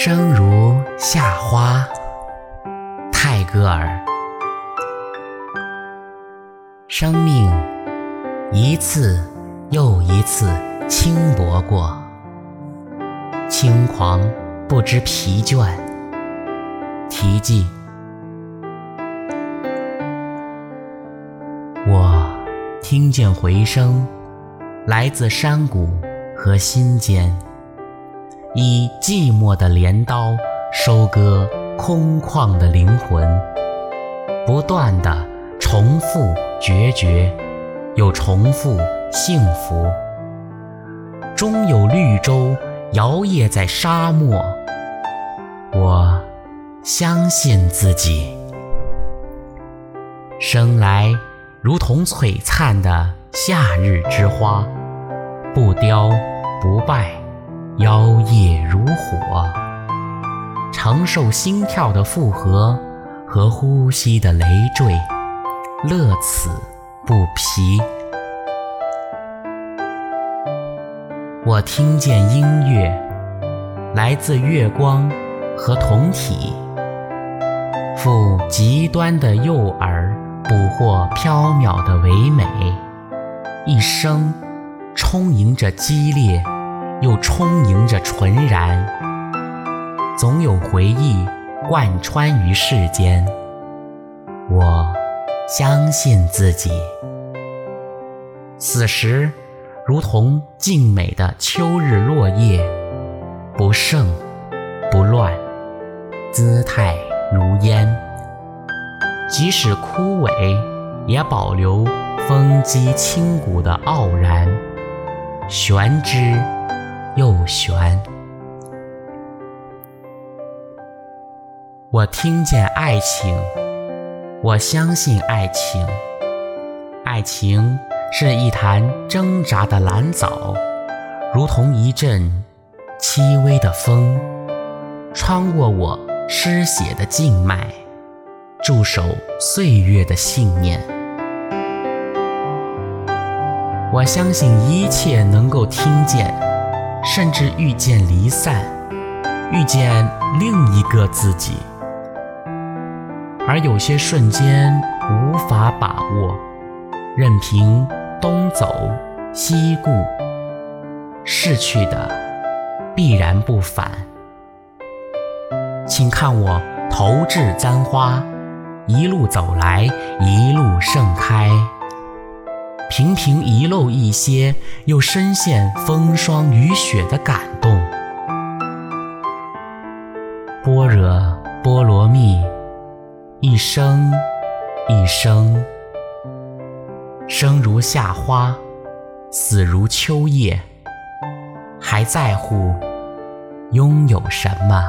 生如夏花，泰戈尔。生命一次又一次轻薄过，轻狂不知疲倦，题记。我听见回声，来自山谷和心间。以寂寞的镰刀收割空旷的灵魂，不断的重复决绝，又重复幸福。终有绿洲摇曳在沙漠。我相信自己，生来如同璀璨的夏日之花，不凋不败。妖冶如火，承受心跳的负荷和呼吸的累赘，乐此不疲。我听见音乐，来自月光和酮体，附极端的诱饵，捕获缥缈的唯美，一生充盈着激烈。又充盈着纯然，总有回忆贯穿于世间。我相信自己，此时如同静美的秋日落叶，不盛不乱，姿态如烟。即使枯萎，也保留风肌清骨的傲然，玄之。又悬。我听见爱情，我相信爱情。爱情是一潭挣扎的蓝藻，如同一阵轻微的风，穿过我失血的静脉，驻守岁月的信念。我相信一切能够听见。甚至遇见离散，遇见另一个自己，而有些瞬间无法把握，任凭东走西顾，逝去的必然不返。请看我投掷簪花，一路走来，一路盛开。频频遗漏一些，又深陷风霜雨雪的感动。般若波罗蜜，一生一生，生如夏花，死如秋叶，还在乎拥有什么？